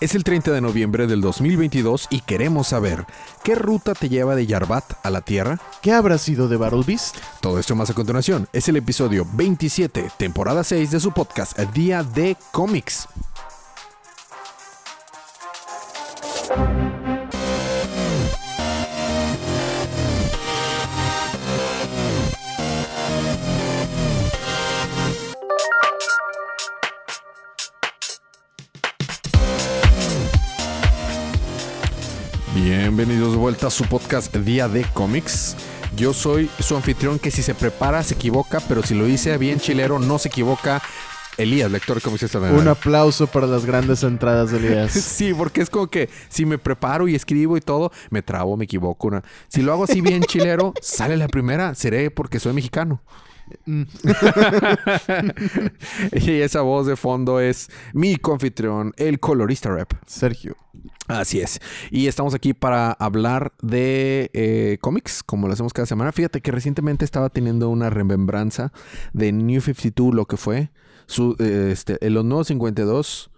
Es el 30 de noviembre del 2022 y queremos saber, ¿qué ruta te lleva de Yarbat a la Tierra? ¿Qué habrá sido de Battle Beast? Todo esto más a continuación. Es el episodio 27, temporada 6 de su podcast Día de Cómics. Su podcast Día de Cómics. Yo soy su anfitrión que si se prepara se equivoca, pero si lo dice bien chilero no se equivoca. Elías, lector de cómics esta Un aplauso para las grandes entradas de Elías. sí, porque es como que si me preparo y escribo y todo, me trabo, me equivoco. Una. Si lo hago así bien chilero, sale la primera, seré porque soy mexicano. Mm. y esa voz de fondo es mi confitrión, el colorista rap. Sergio. Así es. Y estamos aquí para hablar de eh, cómics, como lo hacemos cada semana. Fíjate que recientemente estaba teniendo una remembranza de New 52, lo que fue, su, eh, este, los nuevos 52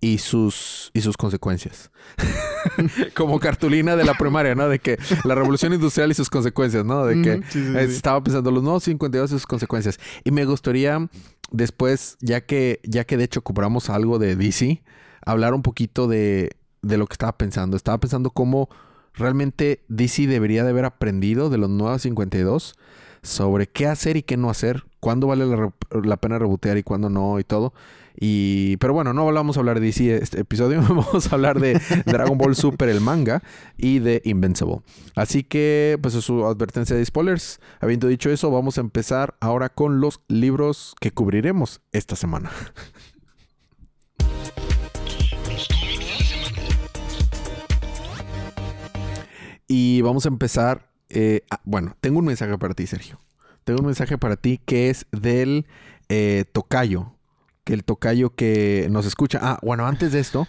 y sus, y sus consecuencias. Como cartulina de la primaria, ¿no? De que la revolución industrial y sus consecuencias, ¿no? De que estaba pensando los nuevos 52 y sus consecuencias. Y me gustaría después, ya que, ya que de hecho cobramos algo de DC, hablar un poquito de, de lo que estaba pensando. Estaba pensando cómo realmente DC debería de haber aprendido de los nuevos 52 sobre qué hacer y qué no hacer, cuándo vale la, pena rebotear y cuándo no y todo. Y, pero bueno, no vamos a hablar de DC este episodio, vamos a hablar de Dragon Ball Super, el manga, y de Invincible. Así que, pues es su advertencia de spoilers. Habiendo dicho eso, vamos a empezar ahora con los libros que cubriremos esta semana. Y vamos a empezar. Eh, bueno, tengo un mensaje para ti, Sergio. Tengo un mensaje para ti que es del eh, tocayo que el tocayo que nos escucha. Ah, bueno, antes de esto,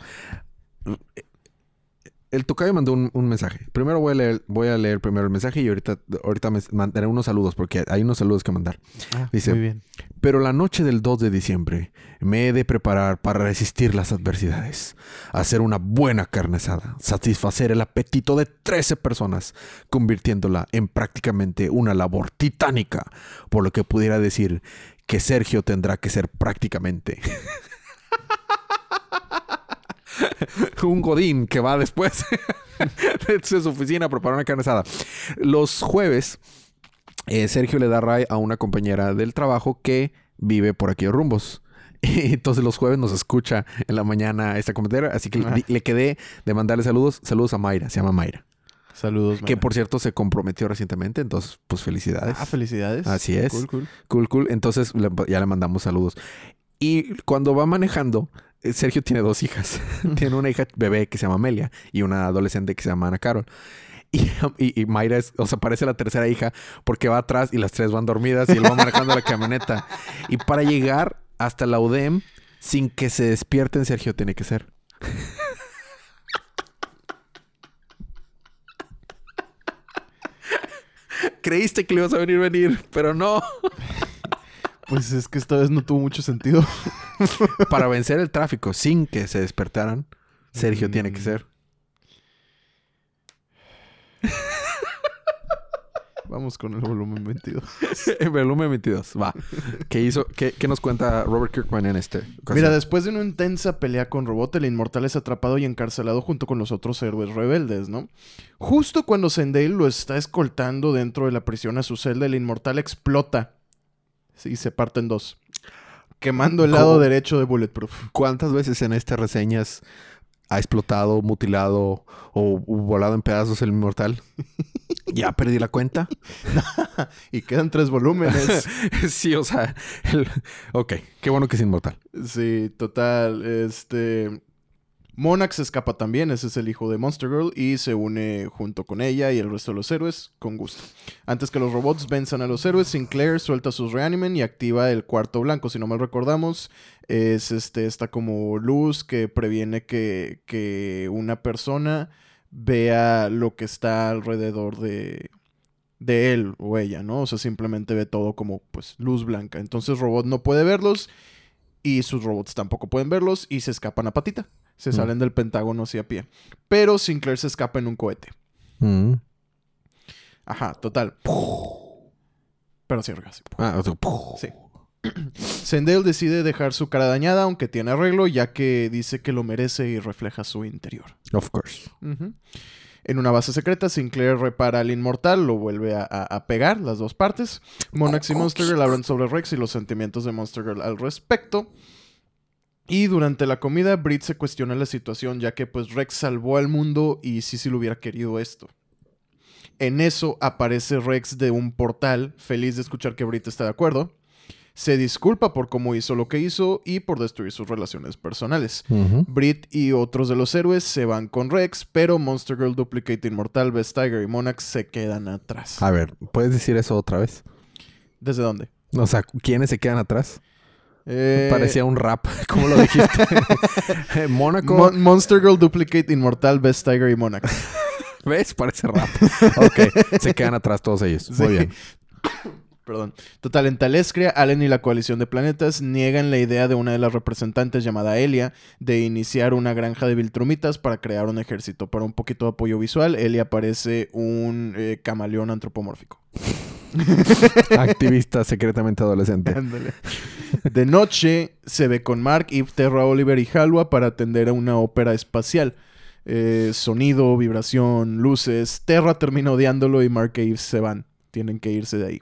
el tocayo mandó un, mensaje. Primero voy a leer, voy a leer primero el mensaje y ahorita, ahorita me mandaré unos saludos porque hay unos saludos que mandar. Ah, Dice, muy bien. Pero la noche del 2 de diciembre me he de preparar para resistir las adversidades, hacer una buena carne asada, satisfacer el apetito de 13 personas, convirtiéndola en prácticamente una labor titánica, por lo que pudiera decir que Sergio tendrá que ser prácticamente un godín que va después de su oficina a preparar una carne asada. Los jueves, eh, Sergio le da ray a una compañera del trabajo que vive por aquí rumbos. Y entonces los jueves nos escucha en la mañana esta compañera. Así que le, le quedé de mandarle saludos. Saludos a Mayra, se llama Mayra. Saludos. Que por cierto se comprometió recientemente, entonces pues felicidades. Ah, felicidades. Así es. Cool, cool. Cool, cool. Entonces ya le mandamos saludos. Y cuando va manejando, Sergio tiene dos hijas. tiene una hija bebé que se llama Amelia y una adolescente que se llama Ana Carol. Y, Mayra es, o sea, parece la tercera hija porque va atrás y las tres van dormidas y él va manejando la camioneta. Y para llegar hasta la UDEM sin que se despierten, Sergio tiene que ser. Creíste que le ibas a venir venir, pero no. Pues es que esta vez no tuvo mucho sentido. Para vencer el tráfico sin que se despertaran, Sergio tiene que mm. ser. Vamos con el volumen 22. el volumen 22, va. ¿Qué hizo? Qué, nos cuenta Robert Kirkman en este? Mira, después de una intensa pelea con Robot, el inmortal es atrapado y encarcelado junto con los otros héroes rebeldes, ¿no? Justo cuando Zendale lo está escoltando dentro de la prisión a su celda, el inmortal explota. Sí, se parte en dos. Quemando el lado derecho de Bulletproof. ¿Cuántas veces en estas reseñas ha explotado, mutilado o volado en pedazos el inmortal? ya perdí la cuenta. y quedan tres volúmenes. sí, o sea, ok, qué bueno que es inmortal. Sí, total. Este. Monax escapa también, ese es el hijo de Monster Girl, y se une junto con ella y el resto de los héroes con gusto. Antes que los robots venzan a los héroes, Sinclair suelta sus Reanimen y activa el cuarto blanco, si no mal recordamos. Es este, esta como luz que previene que, que una persona vea lo que está alrededor de, de él o ella, ¿no? O sea, simplemente ve todo como pues luz blanca. Entonces Robot no puede verlos y sus robots tampoco pueden verlos y se escapan a patita. Se Mm. salen del Pentágono así a pie. Pero Sinclair se escapa en un cohete. Mm. Ajá, total. Pero sí, así. Ah, o sea, Sí. Zendale decide dejar su cara dañada, aunque tiene arreglo, ya que dice que lo merece y refleja su interior. Of course. En una base secreta, Sinclair repara al inmortal, lo vuelve a, a- a pegar, las dos partes. Monax y Monster Girl hablan sobre Rex y los sentimientos de Monster Girl al respecto. Y durante la comida, Brit se cuestiona la situación, ya que pues Rex salvó al mundo y sí sí lo hubiera querido esto. En eso aparece Rex de un portal, feliz de escuchar que Brit está de acuerdo. Se disculpa por cómo hizo lo que hizo y por destruir sus relaciones personales. Brit y otros de los héroes se van con Rex, pero Monster Girl, Duplicate Inmortal, Best Tiger y Monax se quedan atrás. A ver, ¿puedes decir eso otra vez? ¿Desde dónde? O sea, ¿quiénes se quedan atrás? Eh, Parecía un rap. ¿Cómo lo dijiste? Mónaco. Mon- Monster Girl, Duplicate Inmortal, Best Tiger y Monax. ¿Ves? Parece rap. Ok. Se quedan atrás todos ellos. Muy bien. Perdón. Total, en Talescria, Allen y la coalición de planetas niegan la idea de una de las representantes llamada Elia de iniciar una granja de Viltrumitas para crear un ejército. Para un poquito de apoyo visual, Elia parece un eh, camaleón antropomórfico. Activista secretamente adolescente. Ándale. De noche se ve con Mark, Eve, Terra, Oliver y Halwa para atender a una ópera espacial. Eh, sonido, vibración, luces. Terra termina odiándolo y Mark e Eve se van. Tienen que irse de ahí.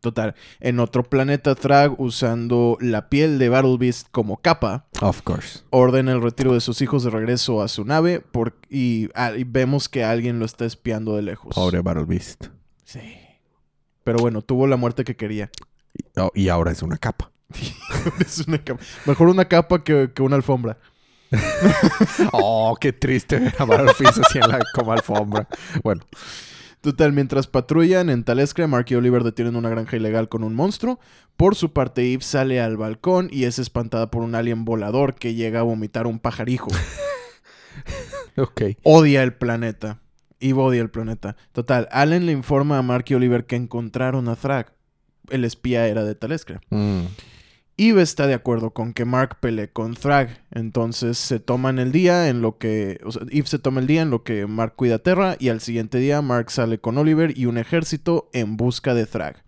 Total, en otro planeta, Thrag, usando la piel de Battle Beast como capa, Of course. ordena el retiro de sus hijos de regreso a su nave por- y, ah, y vemos que alguien lo está espiando de lejos. Pobre Battle Beast. Sí. Pero bueno, tuvo la muerte que quería. Y, oh, y ahora es una capa. Es una capa. Mejor una capa que, que una alfombra. Oh, qué triste ver a Battle Beast así en la como alfombra. Bueno. Total, mientras patrullan en Talescria, Mark y Oliver detienen una granja ilegal con un monstruo. Por su parte, Eve sale al balcón y es espantada por un alien volador que llega a vomitar un pajarijo. Ok. odia el planeta. Eve odia el planeta. Total, Allen le informa a Mark y Oliver que encontraron a Thrag. El espía era de Talescria. Mm. Está de acuerdo con que Mark pelee con Thrag. Entonces se toman el día en lo que. O sea, Eve se toma el día en lo que Mark cuida a Terra. Y al siguiente día, Mark sale con Oliver y un ejército en busca de Thrag.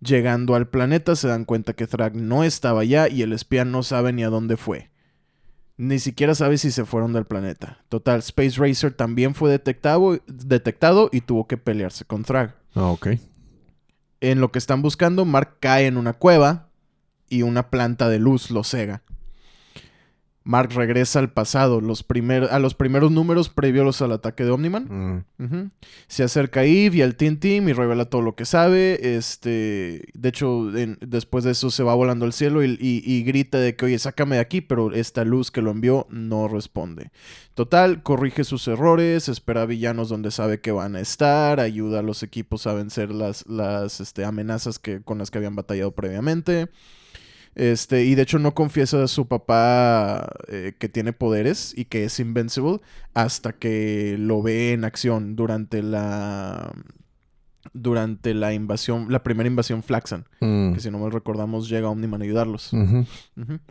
Llegando al planeta, se dan cuenta que Thrag no estaba allá y el espía no sabe ni a dónde fue. Ni siquiera sabe si se fueron del planeta. Total, Space Racer también fue detectado, detectado y tuvo que pelearse con Thrag. Ah, ok. En lo que están buscando, Mark cae en una cueva y una planta de luz lo cega. Mark regresa al pasado, los primer- a los primeros números previos al ataque de Omniman. Mm. Se acerca a Eve y al Teen Team y revela todo lo que sabe. Este, de hecho, en- después de eso se va volando al cielo y, y- y grita de que, oye, sácame de aquí, pero esta luz que lo envió no responde. Total, corrige sus errores, espera villanos donde sabe que van a estar, ayuda a los equipos a vencer las, las este, amenazas que, con las que habían batallado previamente. Este, y de hecho no confiesa a su papá eh, que tiene poderes y que es invincible hasta que lo ve en acción durante la durante la invasión, la primera invasión Flaxan, Mm. que si no mal recordamos llega Omniman a ayudarlos.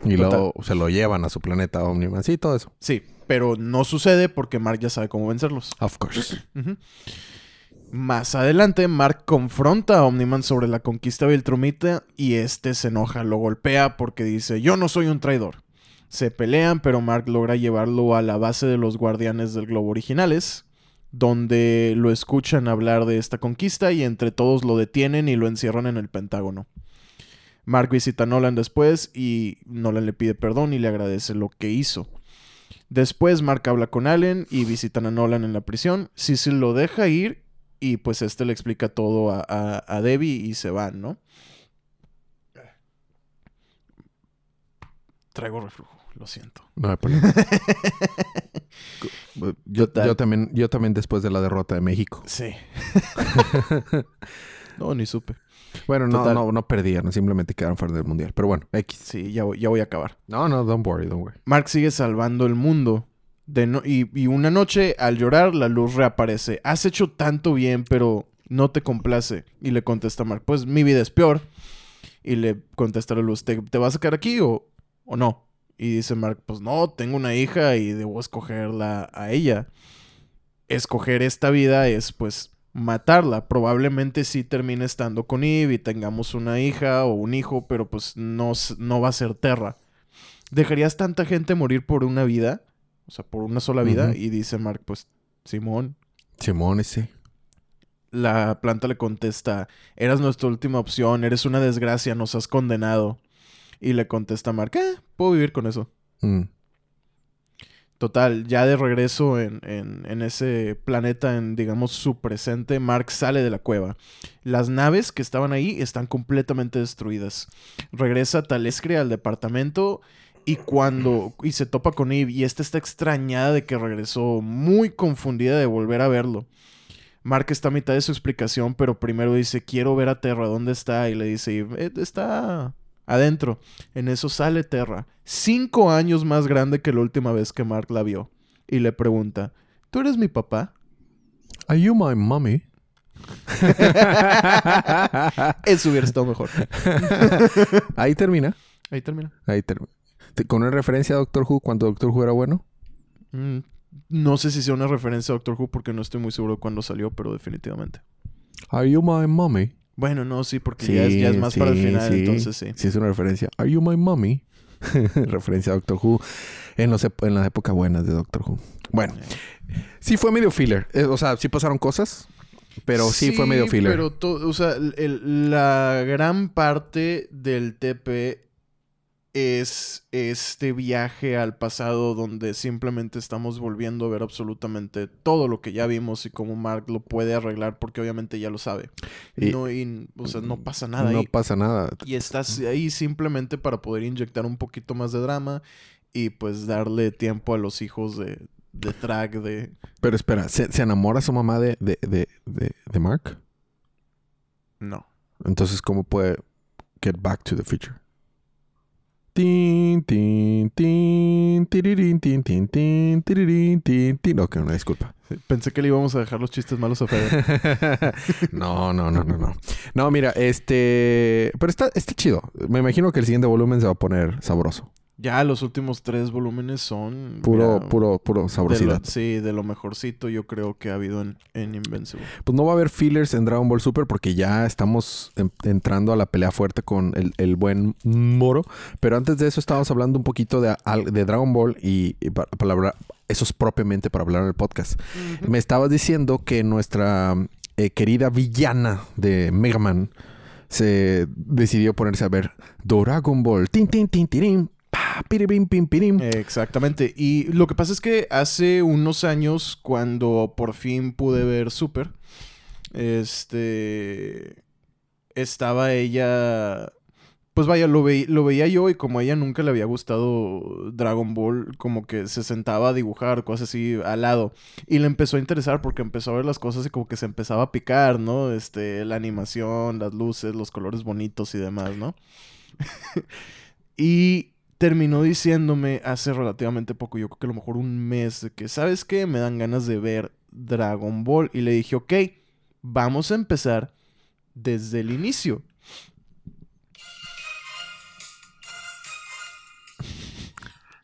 Y luego se lo llevan a su planeta Omniman. Sí, todo eso. Sí, pero no sucede porque Mark ya sabe cómo vencerlos. Of course. Más adelante, Mark confronta a Omniman sobre la conquista Viltrumita y este se enoja, lo golpea porque dice, yo no soy un traidor. Se pelean, pero Mark logra llevarlo a la base de los guardianes del globo originales, donde lo escuchan hablar de esta conquista y entre todos lo detienen y lo encierran en el Pentágono. Mark visita a Nolan después y Nolan le pide perdón y le agradece lo que hizo. Después Mark habla con Allen y visitan a Nolan en la prisión. Cecil lo deja ir y pues este le explica todo a, a, a Debbie y se van, ¿no? Traigo reflujo, lo siento. No hay problema. yo, también, yo también después de la derrota de México. Sí. no, ni supe. Bueno, no, Total. no, no perdieron, simplemente quedaron fuera del mundial. Pero bueno, X. Sí, ya voy, ya voy a acabar. No, no, don't worry, don't worry. Mark sigue salvando el mundo. Y, una noche, al llorar, la luz reaparece. Has hecho tanto bien, pero no te complace. Y le contesta Mark, pues mi vida es peor. Y le contesta la luz, ¿te, te vas a quedar aquí o, o no? Y dice Mark, pues no, tengo una hija y debo escogerla a ella. Escoger esta vida es pues matarla. Probablemente sí termine estando con Eve y tengamos una hija o un hijo, pero pues no, no va a ser Terra. ¿Dejarías tanta gente morir por una vida? O sea, por una sola vida. Y dice Mark, pues Simón. Simón ese. La planta le contesta, eras nuestra última opción, eres una desgracia, nos has condenado. Y le contesta Mark, eh, puedo vivir con eso. Mm. Total, ya de regreso en, en- en ese planeta, en digamos su presente, Mark sale de la cueva. Las naves que estaban ahí están completamente destruidas. Regresa Talescre al departamento y cuando y se topa con Eve y esta está extrañada de que regresó, muy confundida de volver a verlo. Mark está a mitad de su explicación, pero primero dice, quiero ver a Terra, ¿dónde está? Y le dice, Eve, "Eh, está adentro. En eso sale Terra, cinco años más grande que la última vez que Mark la vio. Y le pregunta, ¿tú eres mi papá? Are you my mommy? Eso hubiera estado mejor. Ahí termina. Ahí termina. Ahí termina. Con una referencia a Doctor Who cuando Doctor Who era bueno. Mm, no sé si sea una referencia a Doctor Who porque no estoy muy seguro de cuándo salió, pero definitivamente. Are you my mommy? Bueno, no, sí, porque ya, es, ya es más para el sí, final, sí. entonces sí. Sí, es una referencia. Are you my mommy? referencia a Doctor Who en, los en las épocas buenas de Doctor Who. Bueno, sí fue medio filler. Eh, o sea, sí pasaron cosas, pero sí, fue medio filler. Pero, to- o sea, el- la gran parte del TP es este viaje al pasado donde simplemente estamos volviendo a ver absolutamente todo lo que ya vimos y cómo Mark lo puede arreglar porque obviamente ya lo sabe. Y- no, y- o sea, no pasa nada no ahí. pasa nada. Y estás ahí simplemente para poder inyectar un poquito más de drama y pues darle tiempo a los hijos de, de Trag de... Pero espera, ¿se, se enamora su mamá de, de, de, de Mark? No. Entonces, ¿cómo puede get back to the future? Tin, tin, tin, tirirín, tin, tin, tin, tirirín, tin, tin. Ok, una disculpa. Pensé que le íbamos a dejar los chistes malos a Fede. no, no, no, no, no. No, mira, este... Pero está, está chido. Me imagino que el siguiente volumen se va a poner sabroso. Ya los últimos tres volúmenes son... Puro, ya, puro, puro de sabrosidad. lo- sí, de lo mejorcito yo creo que ha habido en, en Invincible. Pues no va a haber fillers en Dragon Ball Super porque ya estamos en- entrando a la pelea fuerte con el, el buen Moro. Pero antes de eso estábamos hablando un poquito de, de Dragon Ball y, y pa- para hablar- eso es propiamente para hablar en el podcast. Me estabas diciendo que nuestra eh, querida villana de Mega Man se decidió ponerse a ver Dragon Ball. Tin, tin, tin, tirín. Pa, piribim, pim, pirim. Exactamente. Y lo que pasa es que hace unos años, cuando por fin pude ver Super, este. Estaba ella. Pues vaya, lo, ve- lo veía yo y como a ella nunca le había gustado Dragon Ball, como que se sentaba a dibujar, cosas así al lado. Y le empezó a interesar porque empezó a ver las cosas y como que se empezaba a picar, ¿no? Este, la animación, las luces, los colores bonitos y demás, ¿no? y terminó diciéndome hace relativamente poco, yo creo que a lo mejor un mes, de que, ¿sabes qué? Me dan ganas de ver Dragon Ball. Y le dije, ok, vamos a empezar desde el inicio.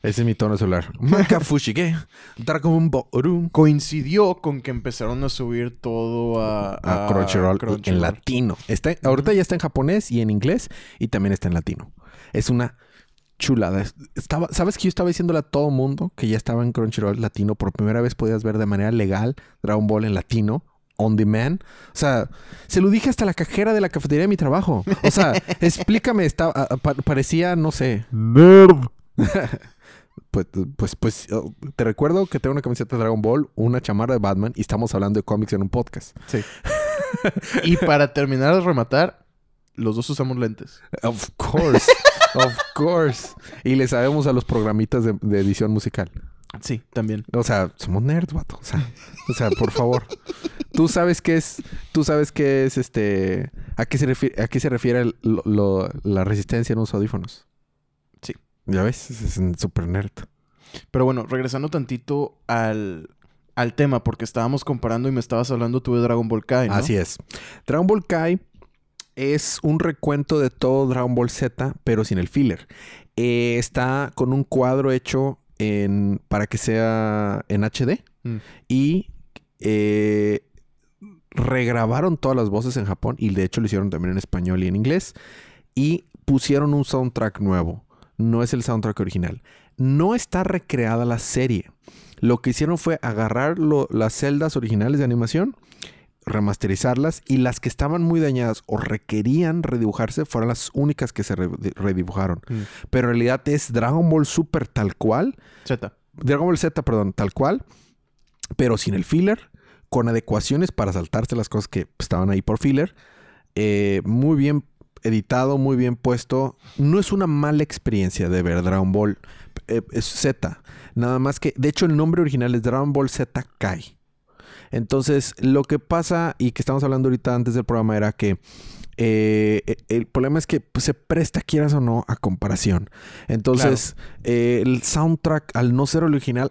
Ese es mi tono celular. Makafushige. Dragon Ball. Coincidió con que empezaron a subir todo a, a Crunchyroll, en latino. Está, Ahorita ya está en japonés y en inglés y también está en latino. Es una chulada. Es- Estaba, ¿Sabes que yo estaba diciéndole a todo mundo que ya estaba en Crunchyroll latino? Por primera vez podías ver de manera legal Dragon Ball en latino. On demand. O sea, se lo dije hasta la cajera de la cafetería de mi trabajo. O sea, explícame, estaba, pa- parecía, no sé. Nerd. Pues, pues, pues, oh, te recuerdo que tengo una camiseta de Dragon Ball, una chamarra de Batman y estamos hablando de cómics en un podcast. Sí. y para terminar de rematar, los dos usamos lentes. Of course. Of course. Y le sabemos a los programitas de, de edición musical. Sí, también. O sea, somos nerds, vato. O sea, o sea, por favor. Tú sabes qué es, tú sabes qué es este, a qué se refiere, a qué se refiere el- lo- lo- la resistencia en los audífonos. Sí. Ya ves, es, super nerd. Pero bueno, regresando tantito al, al tema, porque estábamos comparando y me estabas hablando tú de Dragon Ball Kai, ¿no? Así es. Dragon Ball Kai Es un recuento de todo Dragon Ball Z, pero sin el filler. Eh, está con un cuadro hecho en, para que sea en HD Mm. y eh, regrabaron todas las voces en Japón y de hecho lo hicieron también en español y en inglés y pusieron un soundtrack nuevo. No es el soundtrack original. No está recreada la serie. Lo que hicieron fue agarrar lo- las celdas originales de animación, remasterizarlas y las que estaban muy dañadas o requerían redibujarse fueron las únicas que se re- redibujaron. Mm. Pero en realidad es Dragon Ball Super tal cual Z. Dragon Ball Z, perdón, tal cual, pero sin el filler, con adecuaciones para saltarse las cosas que estaban ahí por filler. Eh, muy bien editado, muy bien puesto. No es una mala experiencia de ver Dragon Ball eh, Z. Nada más que, de hecho, el nombre original es Dragon Ball Z Kai. Entonces, lo que pasa y que estamos hablando ahorita antes del programa era que eh, eh, el problema es que pues, se presta, quieras o no, a comparación. Entonces, eh, el soundtrack, al no ser original,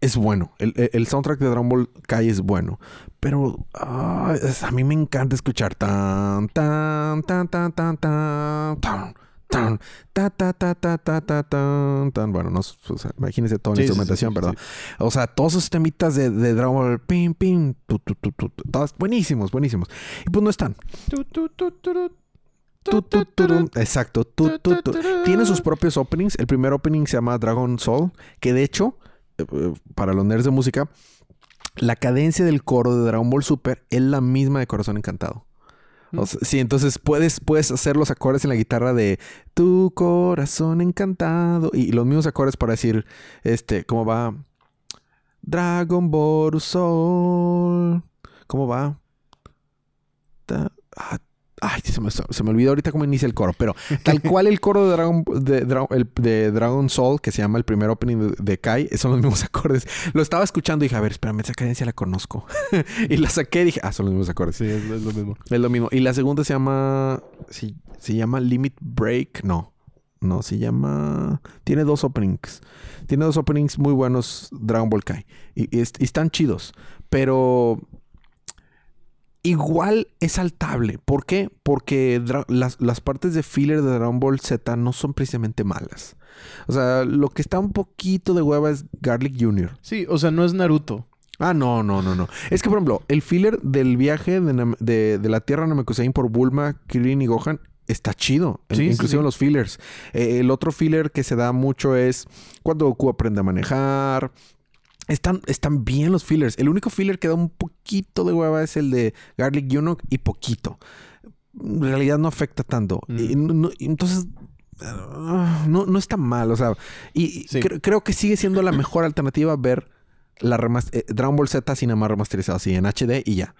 es bueno. El, el- el soundtrack de Dragon Ball Kai es bueno. Pero ah, es- a mí me encanta escuchar tan, tan, tan, tan, tan, tan, tan. Tan, ta, ta, ta, ta, ta, ta, tan, tan. Bueno, no, o sea, imagínense toda la Sí, sí, sí, instrumentación, sí, ¿verdad? O sea, todos esos temitas de, de Dragon Ball, pim, pim, tu, tu, tu, tu, todas buenísimos, buenísimos. Y pues no están. Exacto. Tiene sus propios openings. El primer opening se llama Dragon Soul, que de hecho, eh, eh, para los nerds de música, la cadencia del coro de Dragon Ball Super es la misma de Corazón Encantado. Sí, entonces puedes, puedes hacer los acordes en la guitarra de Tu corazón encantado y los mismos acordes para decir, este, ¿cómo va? Dragon Ball Soul. ¿Cómo va? Ta- ah, Ay, se me, se me olvidó ahorita cómo inicia el coro, pero tal cual el coro de Dragon, de, Dragon Soul, que se llama el primer opening de, de Kai, son los mismos acordes. Lo estaba escuchando y dije, a ver, espérame, esa cadencia la conozco. y la saqué y dije, ah, son los mismos acordes. Sí, es, es lo mismo. Es lo mismo. Y la segunda se llama. sí, se llama Limit Break. No. No, se llama. Tiene dos openings. Tiene dos openings muy buenos Dragon Ball Kai. Y, y est- y están chidos. Pero. Igual es saltable. ¿Por qué? Porque las, las partes de filler de Dragon Ball Z no son precisamente malas. O sea, lo que está un poquito de hueva es Garlic Jr. Sí, o sea, no es Naruto. Ah, no, no, no, no. Es que, por ejemplo, el filler del viaje de, de- de la Tierra Namekusein por Bulma, Krillin y Gohan está chido. Sí, sí, inclusive sí. los fillers. Eh, el otro filler que se da mucho es cuando Goku aprende a manejar. Están, están bien los fillers. El único filler que da un poquito de hueva es el de Garlic Jr. y poquito. En realidad no afecta tanto. Mm. Y no- entonces... ah, No, no está mal, o sea, y y Sí. cre- creo que sigue siendo la mejor alternativa ver la eh, Dragon Ball Z sin más remasterizado, así en HD y ya.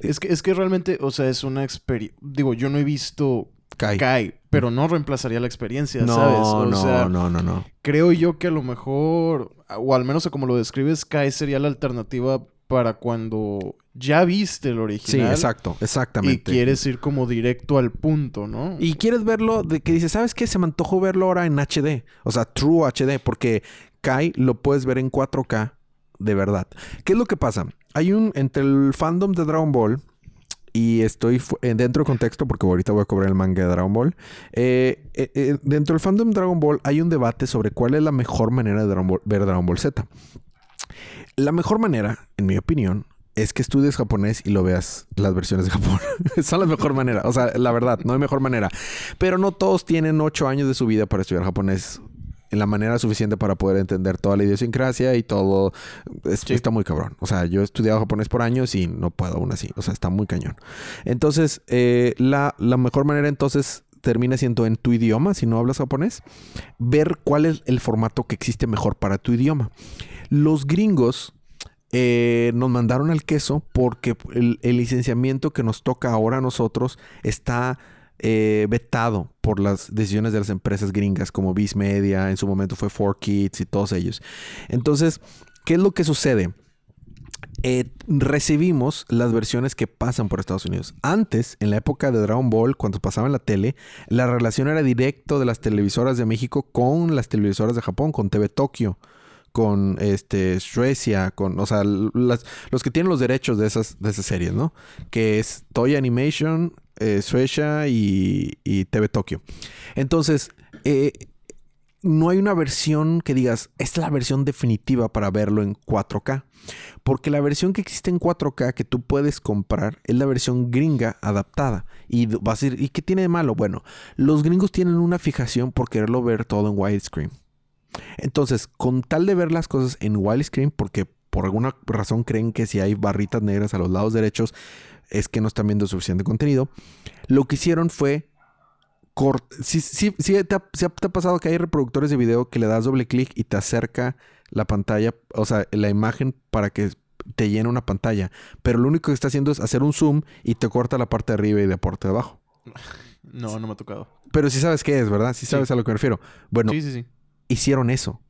Es que, es que realmente, o sea, es una experiencia. Digo, yo no he visto Kai. Kai, pero no reemplazaría la experiencia, no, ¿sabes? O no, sea, no, no, no. creo yo que a lo mejor, o al menos como lo describes, Kai sería la alternativa para cuando ya viste el Sí, original. exacto, Y exactamente. quieres ir como directo al punto, ¿no? Y quieres verlo de que dices, ¿sabes qué? Se me antojó verlo ahora en HD. O sea, True HD, porque Kai lo puedes ver en 4K de verdad. ¿Qué es lo que pasa? Hay un, entre el fandom de Dragon Ball, y estoy eh, dentro de contexto porque ahorita voy a cobrar el manga de Dragon Ball. eh, eh, dentro del fandom Dragon Ball hay un debate sobre cuál es la mejor manera de ver Dragon Ball Z. La mejor manera, en mi opinión, es que estudies japonés y lo veas las versiones de Japón. Son la mejor manera. O sea, la verdad, no hay mejor manera. Pero no todos tienen ocho años de su vida para estudiar japonés en la manera suficiente para poder entender toda la idiosincrasia y todo. Es- Sí. Está muy cabrón. O sea, yo he estudiado japonés por años y no puedo aún así. O sea, está muy cañón. Entonces, eh, la, la mejor manera entonces termina siendo en tu idioma, si no hablas japonés, ver cuál es el formato que existe mejor para tu idioma. Los gringos eh, nos mandaron al queso porque el, el licenciamiento que nos toca ahora a nosotros está eh, vetado por las decisiones de las empresas gringas como Viz Media, en su momento fue 4Kids y todos ellos. Entonces, ¿qué es lo que sucede? Eh, recibimos las versiones que pasan por Estados Unidos. Antes, en la época de Dragon Ball, cuando pasaba en la tele, la relación era directo de las televisoras de México con las televisoras de Japón, con TV Tokio, con este Suecia, con, o sea, los que tienen los derechos de esas, de esas series, ¿no? Que es Toy Animation, eh, Suecia y, y TV Tokyo. Entonces, eh, no hay una versión que digas, es la versión definitiva para verlo en 4K. Porque la versión que existe en 4K que tú puedes comprar es la versión gringa adaptada. Y vas a decir, ¿y qué tiene de malo? Bueno, los gringos tienen una fijación por quererlo ver todo en widescreen. Entonces, con tal de ver las cosas en widescreen, porque por alguna razón creen que si hay barritas negras a los lados derechos, es que no están viendo suficiente contenido, lo que hicieron fue sí, sí, sí te, ha, te ha pasado que hay reproductores de video que le das doble clic y te acerca la pantalla, o sea, la imagen para que te llene una pantalla. Pero lo único que está haciendo es hacer un zoom y te corta la parte de arriba y la parte de abajo. No, no me ha tocado. Pero sí sabes qué es, ¿verdad? Sí sabes a lo que me refiero. Bueno, Sí, sí, sí. Hicieron eso.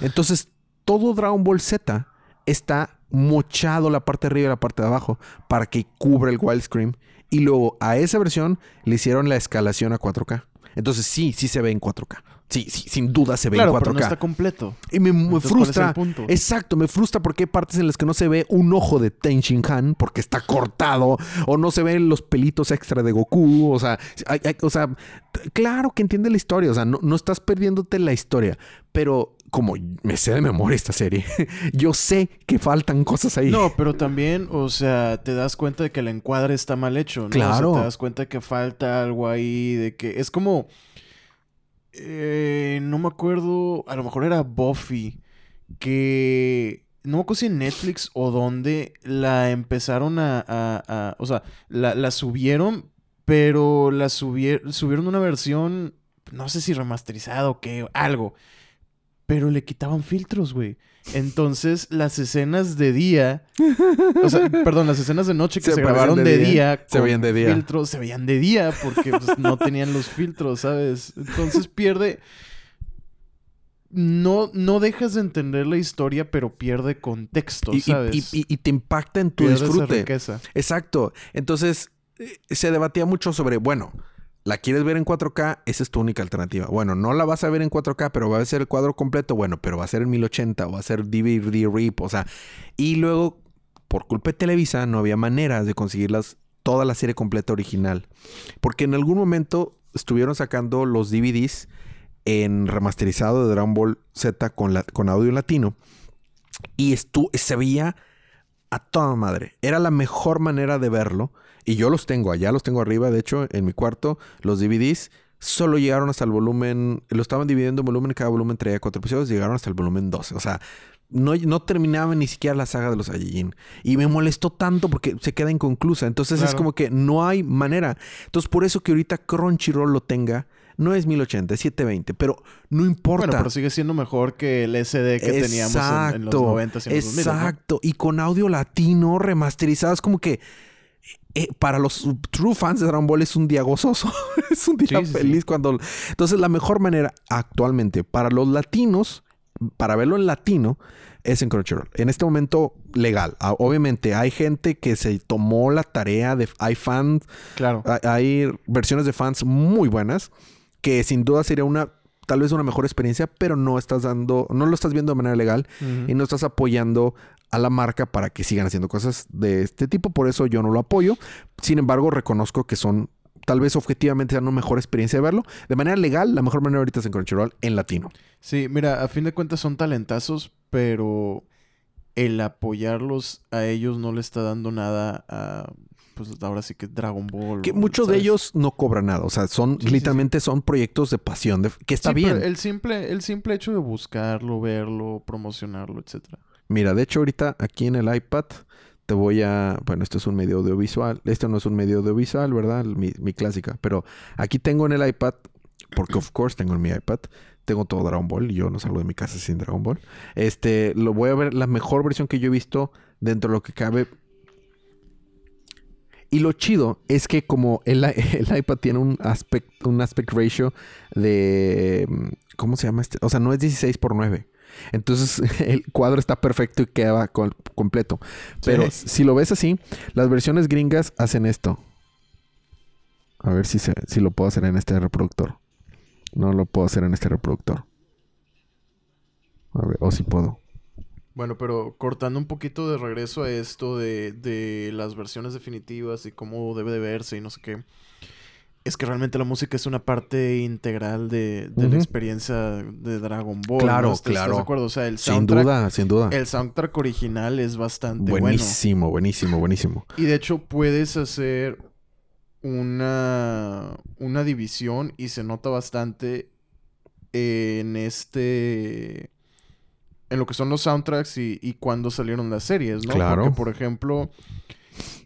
Entonces, todo Dragon Ball Z está mochado la parte de arriba y la parte de abajo para que cubra el widescreen. Y luego a esa versión le hicieron la escalación a 4K. Entonces, sí, sí se ve en 4K. Sí, sí, sin duda se ve Claro, en 4K. pero no está completo. Y me, me Entonces, ¿cuál es el frustra. punto? Exacto, me frustra porque hay partes en las que no se ve un ojo de Ten Shin Han porque está cortado. O no se ven los pelitos extra de Goku. O sea, hay- hay- o sea claro que entiende la historia. O sea, no, no estás perdiéndote la historia. Pero como me sé de memoria esta serie, yo sé que faltan cosas ahí. No, pero también, o sea, te das cuenta de que el encuadre está mal hecho, ¿no? O sea, Claro. te das cuenta de que falta algo ahí, de que es como... eh, no me acuerdo, a lo mejor era Buffy, que... No me acuerdo si en Netflix o dónde la empezaron a... a- a- o sea, la, la subieron, pero la subieron, subieron una versión, no sé si remasterizada o qué, algo. Pero le quitaban filtros, güey. Entonces, las escenas de día. O sea, perdón, las escenas de noche que Se grabaron de de, día, día. se veían de día. Filtros, se veían de día porque pues, no tenían los filtros, ¿sabes? Entonces pierde. No, no dejas de entender la historia, pero pierde contexto, y- ¿sabes? y- y- y te impacta en tu Pierde esa disfrute. riqueza. Exacto. Entonces, eh, se debatía mucho sobre, bueno, ¿la quieres ver en 4K? Esa es tu única alternativa. Bueno, no la vas a ver en 4K, pero va a ser el cuadro completo. Bueno, pero va a ser en 1080 o va a ser DVD RIP. O sea, y luego, por culpa de Televisa, no había maneras de conseguirlas toda la serie completa original. Porque en algún momento estuvieron sacando los DVDs en remasterizado de Dragon Ball Z con, la, con audio latino. Y se veía a toda madre. Era la mejor manera de verlo. Y yo los tengo, allá los tengo arriba, de hecho, en mi cuarto, los DVDs. Solo llegaron hasta el volumen, lo estaban dividiendo en volumen, cada volumen traía cuatro episodios, llegaron hasta el volumen 12. O sea, no, no terminaba ni siquiera la saga de los Saiyajin. Y me molestó tanto porque se queda inconclusa. Entonces es como que no hay manera. Entonces por eso que ahorita Crunchyroll lo tenga, no es 1080, es 720, pero no importa. Bueno, pero sigue siendo mejor que el SD que teníamos en, en los 90 y en los 2000. ¿no? Exacto. Y con audio latino remasterizado. Es como que eh, para los true fans de Dragon Ball es un día gozoso. es un día Sí, sí, sí. feliz cuando... Entonces la mejor manera actualmente para los latinos, para verlo en latino, es en Crunchyroll. En este momento legal. Ah, Obviamente hay gente que se tomó la tarea de... Hay fans Claro. hay, hay versiones de fans muy buenas que sin duda sería una tal vez una mejor experiencia, pero no estás dando, no lo estás viendo de manera legal y no estás apoyando a la marca para que sigan haciendo cosas de este tipo. Por eso yo no lo apoyo. Sin embargo, reconozco que son tal vez objetivamente sean una mejor experiencia de verlo. De manera legal, la mejor manera ahorita es en Crunchyroll en latino. Sí, mira, a fin de cuentas son talentazos, pero el apoyarlos a ellos no le está dando nada a, pues ahora sí que Dragon Ball. Que muchos de ellos no cobran nada. O sea, son Sí, sí, literalmente son proyectos de pasión, de- que está pero bien. El simple, el simple hecho de buscarlo, verlo, promocionarlo, etcétera. Mira, de hecho ahorita aquí en el iPad te voy a... Bueno, esto es un medio audiovisual. Esto no es un medio audiovisual, ¿verdad? Mi, clásica. Pero aquí tengo en el iPad, porque of course tengo en mi iPad, tengo todo Dragon Ball. Yo no salgo de mi casa sin Dragon Ball. Este, lo voy a ver, la mejor versión que yo he visto dentro de lo que cabe. Y lo chido es que como el, el iPad tiene un aspect, un aspect ratio de... ¿Cómo se llama este? O sea, no es 16 por 9. Entonces el cuadro está perfecto y queda completo. Pero Sí. si lo ves así, las versiones gringas hacen esto. A ver si, se, si lo puedo hacer en este reproductor. No lo puedo hacer en este reproductor. A ver, o si puedo. Bueno, pero cortando un poquito de regreso a esto de, de las versiones definitivas y cómo debe de verse y no sé qué. Es que realmente la música es una parte integral de, de la experiencia de Dragon Ball. Claro, ¿no? ¿Estás- claro. ¿Estás de acuerdo? O sea, el Sin soundtrack, duda, sin duda. el soundtrack original es bastante bueno. Buenísimo, buenísimo, buenísimo. Y de hecho puedes hacer una, una división y se nota bastante en este... En lo que son los soundtracks y, y cuando salieron las series, ¿no? Claro. Porque, por ejemplo,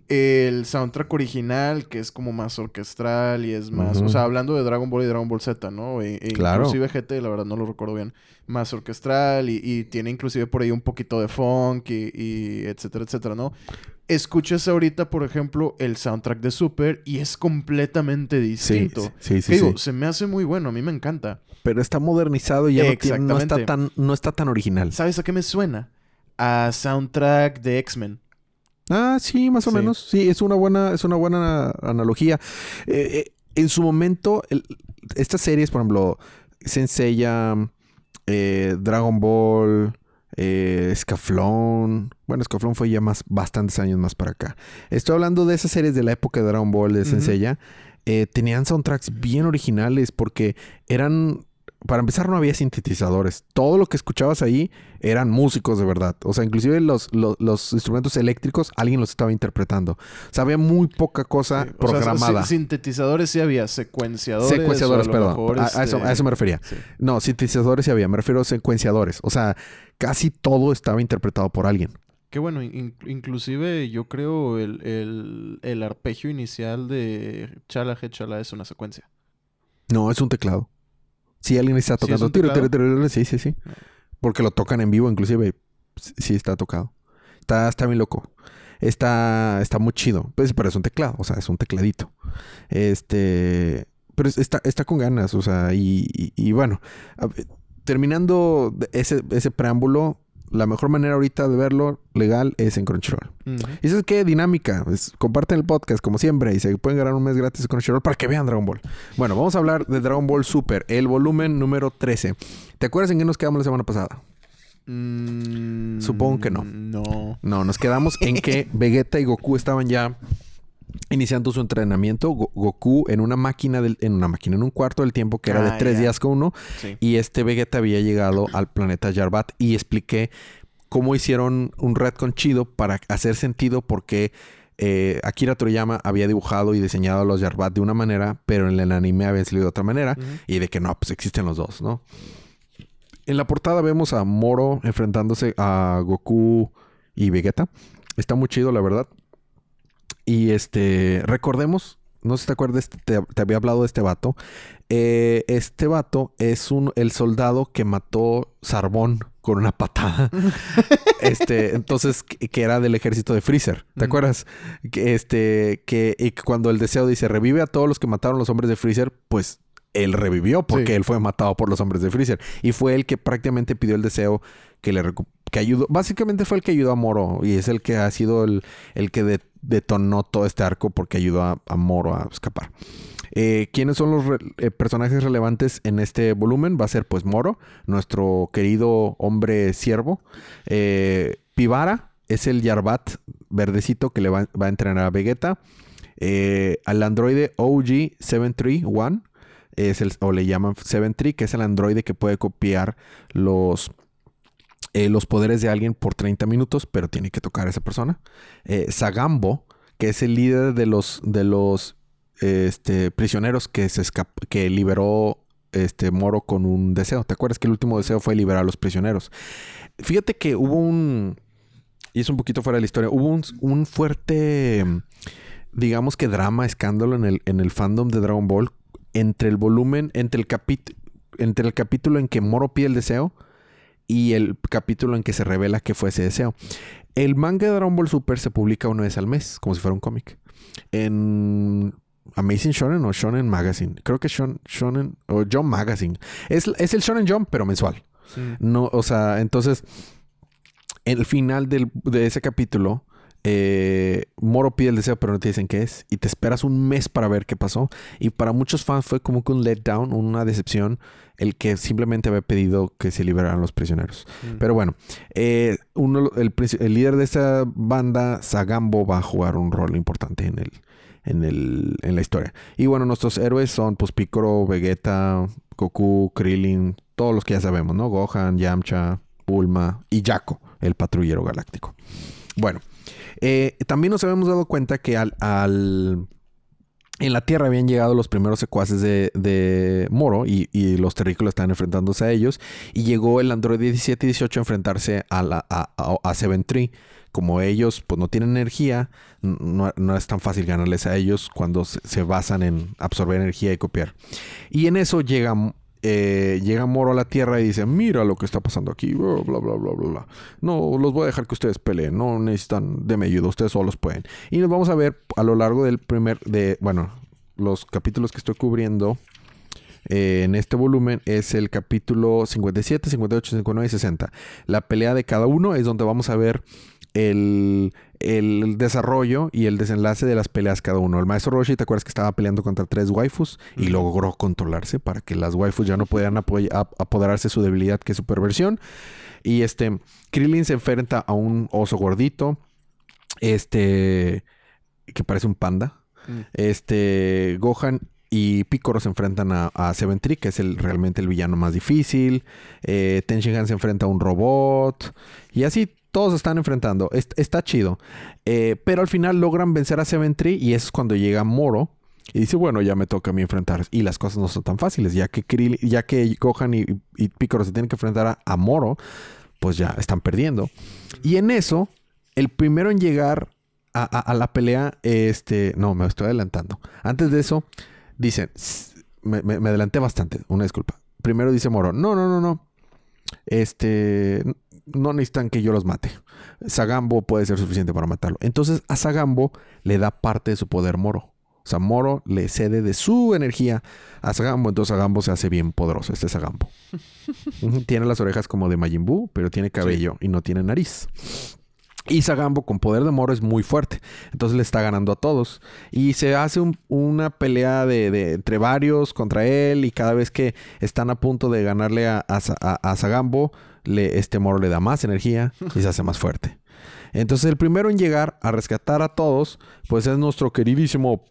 el soundtrack original, que es como más orquestral y es más... O sea, hablando de Dragon Ball y Dragon Ball Z, ¿no? E, e Claro. Inclusive GT, la verdad no lo recuerdo bien. Más orquestral y, y tiene inclusive por ahí un poquito de funk y, y etcétera, etcétera, ¿no? Escuchas ahorita, por ejemplo, el soundtrack de Super y es completamente distinto. sí, sí, Que sí. digo, se me hace muy bueno, a mí me encanta. Pero está modernizado y ya no, tiene- no está tan, no está tan original. ¿Sabes a qué me suena? A soundtrack de X-Men. Ah, sí, más o Sí. menos. Sí, es una buena, es una buena analogía. Eh, eh, en su momento, el- estas series, por ejemplo, Senseiya, eh, Dragon Ball, eh, Scaflón. Bueno, Scaflón fue ya más, bastantes años más para acá. Estoy hablando de esas series de la época de Dragon Ball, de. Senseiya. Eh, tenían soundtracks bien originales porque eran para empezar, no había sintetizadores. Todo lo que escuchabas ahí eran músicos de verdad. O sea, inclusive los, los, los instrumentos eléctricos, alguien los estaba interpretando. O sea, había muy poca cosa Sí, o sea, programada. si- sintetizadores sí había, secuenciadores. Secuenciadores, a perdón. A, eso, este, a eso me refería. sí. No, sintetizadores sí había. Me refiero a secuenciadores. O sea, casi todo estaba interpretado por alguien. Que bueno, in- inclusive yo creo el, el, el arpegio inicial de Chala He Chala es una secuencia. No, es un teclado. Si alguien está ¿Sí es tocando tiro, tiro, tiro, tiro, sí, sí, sí. Ah. Porque lo tocan en vivo, inclusive. Sí está tocado. Está, está bien loco. Está, está muy chido. Pues, pero es un teclado, o sea, es un tecladito. Este. Pero es- está, está con ganas, o sea, y, y- y bueno. terminando ese, ese preámbulo, la mejor manera ahorita de verlo legal es en Crunchyroll. Y eso es qué dinámica. Es- comparten el podcast como siempre y se pueden ganar un mes gratis con Crunchyroll para que vean Dragon Ball. Bueno, vamos a hablar de Dragon Ball Super, el volumen número 13. ¿Te acuerdas en qué nos quedamos la semana pasada? Mm, Supongo que no. No. No, nos quedamos en que Vegeta y Goku estaban ya iniciando su entrenamiento. Go- Goku en una máquina, del- en una máquina, en un cuarto del tiempo que era de Ah, tres días con uno. Sí. Y este Vegeta había llegado al planeta Yarbat y expliqué cómo hicieron un retcon chido para hacer sentido porque eh, Akira Toriyama había dibujado y diseñado a los Yarbat de una manera, pero en el anime habían salido de otra manera y de que no, pues existen los dos, ¿no? En la portada vemos a Moro enfrentándose a Goku y Vegeta. Está muy chido, la verdad. Y este, recordemos, no sé si te acuerdas, te, te había hablado de este vato. Eh, este vato es un, el soldado que mató Sarbón con una patada. este, entonces, que, que era del ejército de Freezer. ¿Te acuerdas? Que este, que, y cuando el deseo dice revive a todos los que mataron los hombres de Freezer, pues él revivió porque Sí. él fue matado por los hombres de Freezer. Y fue el que prácticamente pidió el deseo que le que ayudó. Básicamente fue el que ayudó a Moro. Y es el que ha sido el, el que de- detonó todo este arco porque ayudó a, Moro a escapar. Eh, ¿Quiénes son los eh, personajes relevantes en este volumen? Va a ser pues Moro, nuestro querido hombre siervo. Eh, Pivara es el Yarbat verdecito que le va, va a entrenar a Vegeta. Al androide OG731 es el, o le llaman 73, que es el androide que puede copiar los, eh, los poderes de alguien por 30 minutos, pero tiene que tocar a esa persona. Eh, Sagambo, que es el líder de los, de los este, prisioneros que, se que liberó este, Moro con un deseo. ¿Te acuerdas que el último deseo fue liberar a los prisioneros? Fíjate que hubo un... Y es un poquito fuera de la historia. Hubo un, fuerte, digamos que drama, escándalo en el, en el fandom de Dragon Ball entre el volumen, entre el, entre el capítulo en que Moro pide el deseo y el capítulo en que se revela que fue ese deseo. El manga de Dragon Ball Super se publica una vez al mes, como si fuera un cómic. En Amazing Shonen o Shonen Magazine. Creo que Shon- Shonen o Jump Magazine. Es, es el Shonen Jump, pero mensual. No, o sea, entonces, el final del- de ese capítulo, eh, Moro pide el deseo, pero no te dicen qué es. Y te esperas un mes para ver qué pasó. Y para muchos fans fue como que un letdown, una decepción, el que simplemente había pedido que se liberaran los prisioneros. Mm. Pero bueno, eh, uno, el, el líder de esta banda, Sagambo, va a jugar un rol importante en el, en el, en la historia. Y bueno, nuestros héroes son pues Piccolo, Vegeta, Goku, Krillin, todos los que ya sabemos, ¿no? Gohan, Yamcha, Bulma y Jaco, el patrullero galáctico. Bueno, eh, también nos habíamos dado cuenta que al, en la Tierra habían llegado los primeros secuaces de, de Moro y, los terrícolas estaban enfrentándose a ellos. Y llegó el Android 17 y 18 a enfrentarse a, la, a, a, a Seven Tree. Como ellos pues no tienen energía, no, no es tan fácil ganarles a ellos cuando se, se basan en absorber energía y copiar. Y en eso llega, eh, llega Moro a la Tierra y dice, mira lo que está pasando aquí, bla, bla, bla, bla, bla. No, los voy a dejar que ustedes peleen, no necesitan de mi ayuda, ustedes solos pueden. Y nos vamos a ver a lo largo del primer, de, bueno, los capítulos que estoy cubriendo eh, en este volumen es el capítulo 57, 58, 59 y 60. La pelea de cada uno es donde vamos a ver el, el desarrollo y el desenlace de las peleas cada uno. El maestro Roshi, ¿te acuerdas que estaba peleando contra tres waifus? Y logró controlarse para que las waifus ya no pudieran ap- apoderarse de su debilidad que es su perversión. Y este, Krillin se enfrenta a un oso gordito. Este, que parece un panda. Mm. Este, Gohan y Piccolo se enfrentan a, a Seven Tree, que es el, realmente el villano más difícil. Eh, Ten Shinhan se enfrenta a un robot. Y así todos están enfrentando. Es- está chido. Eh, pero al final logran vencer a Seven y es cuando llega Moro. Y dice, bueno, ya me toca a mí enfrentar. Y las cosas no son tan fáciles, ya que, Krill- ya que Gohan y, y Piccolo se tienen que enfrentar a, Moro, pues ya están perdiendo. Y en eso, el primero en llegar a, la pelea, este, no, me estoy adelantando. Antes de eso, dicen, me, me- adelanté bastante, una disculpa. Primero dice Moro, no, no, no, no. Este, no necesitan que yo los mate. Sagambo puede ser suficiente para matarlo. Entonces a Sagambo le da parte de su poder Moro. O sea, Moro le cede de su energía a Sagambo. Entonces Sagambo se hace bien poderoso. Este Sagambo. Ujú, tiene las orejas como de Majin Buu, pero tiene cabello y no tiene nariz. Y Sagambo con poder de Moro es muy fuerte. Entonces le está ganando a todos. Y se hace un- una pelea de, de- entre varios contra él. Y cada vez que están a punto de ganarle a, a- a Sagambo, le, este Moro le da más energía y se hace más fuerte. Entonces el primero en llegar a rescatar a todos, pues es nuestro queridísimo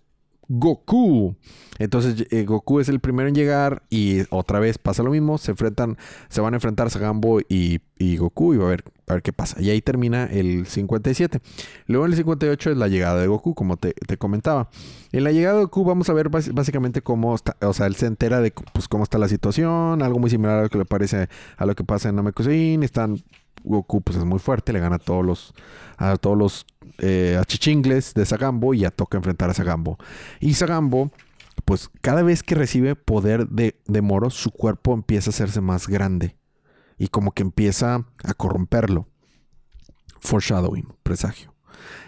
Goku. Entonces eh, Goku es el primero en llegar y otra vez pasa lo mismo. Se enfrentan, se van a enfrentar Sagambo y, y Goku y va a ver, a ver qué pasa. Y ahí termina el 57. Luego en el 58 es la llegada de Goku, como te, te comentaba. En la llegada de Goku vamos a ver básicamente cómo está, o sea, él se entera de pues, cómo está la situación, algo muy similar a lo que le parece a lo que pasa en Namekusei. Están Goku pues es muy fuerte, le gana a todos los a todos los eh, achichingles de Sagambo y ya toca enfrentar a Sagambo. Y Sagambo, pues cada vez que recibe poder de, de Moro, su cuerpo empieza a hacerse más grande y como que empieza a corromperlo. Foreshadowing, presagio.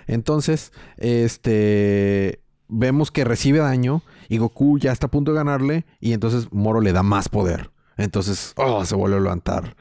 Entonces, este vemos que recibe daño y Goku ya está a punto de ganarle y entonces Moro le da más poder. Entonces, oh, se vuelve a levantar.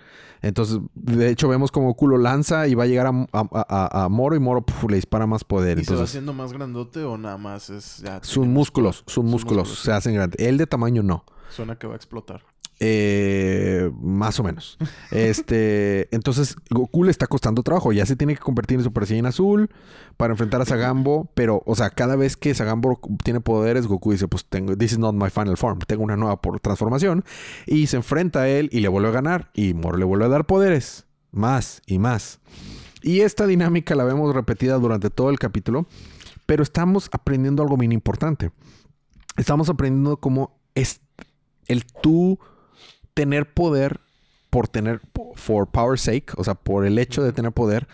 Entonces, de hecho, vemos como Goku lo lanza y va a llegar a, a- a- a Moro y Moro puf, le dispara más poder. ¿Y se va Entonces, haciendo más grandote o nada más es ya... sus músculos, sus músculos músculos, se hacen grandes. El de tamaño no. Suena que va a explotar. Eh, más o menos. Este, entonces Goku le está costando trabajo. Ya se tiene que convertir en Super Saiyan azul para enfrentar a Sagambo. Pero, o sea, cada vez que Sagambo tiene poderes, Goku dice: Pues tengo, this is not my final form. Tengo una nueva por transformación. Y se enfrenta a él y le vuelve a ganar. Y Moro le vuelve a dar poderes. Más y más. Y esta dinámica la vemos repetida durante todo el capítulo. Pero estamos aprendiendo algo bien importante. Estamos aprendiendo cómo es el tú tener poder por tener, for power's sake, o sea, por el hecho de tener poder,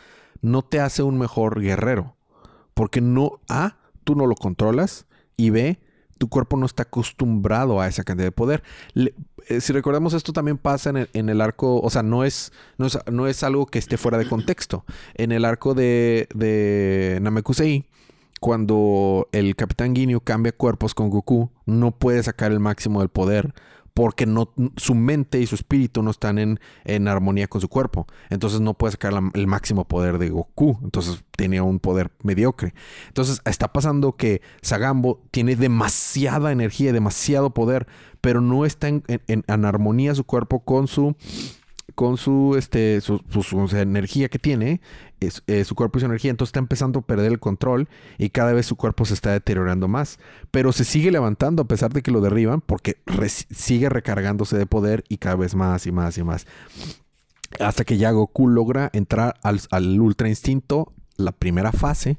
no te hace un mejor guerrero. Porque no, A, tú no lo controlas y B, tu cuerpo no está acostumbrado a esa cantidad de poder. Eh, si recordamos, esto también pasa en el, en el arco, o sea, no es, no, es, no es algo que esté fuera de contexto. En el arco de, de Namekusei, cuando el Capitán Ginyu cambia cuerpos con Goku, no puede sacar el máximo del poder porque no, su mente y su espíritu no están en, en armonía con su cuerpo. Entonces no puede sacar el máximo poder de Goku. Entonces tiene un poder mediocre. Entonces está pasando que Sagambo tiene demasiada energía, demasiado poder, pero no está en, en armonía su cuerpo con su con su, este, su, energía que tiene, es, eh, su cuerpo y su energía, entonces está empezando a perder el control y cada vez su cuerpo se está deteriorando más. Pero se sigue levantando a pesar de que lo derriban porque sigue recargándose de poder y cada vez más y más y más. Hasta que ya Goku logra entrar al, al Ultra Instinto, la primera fase,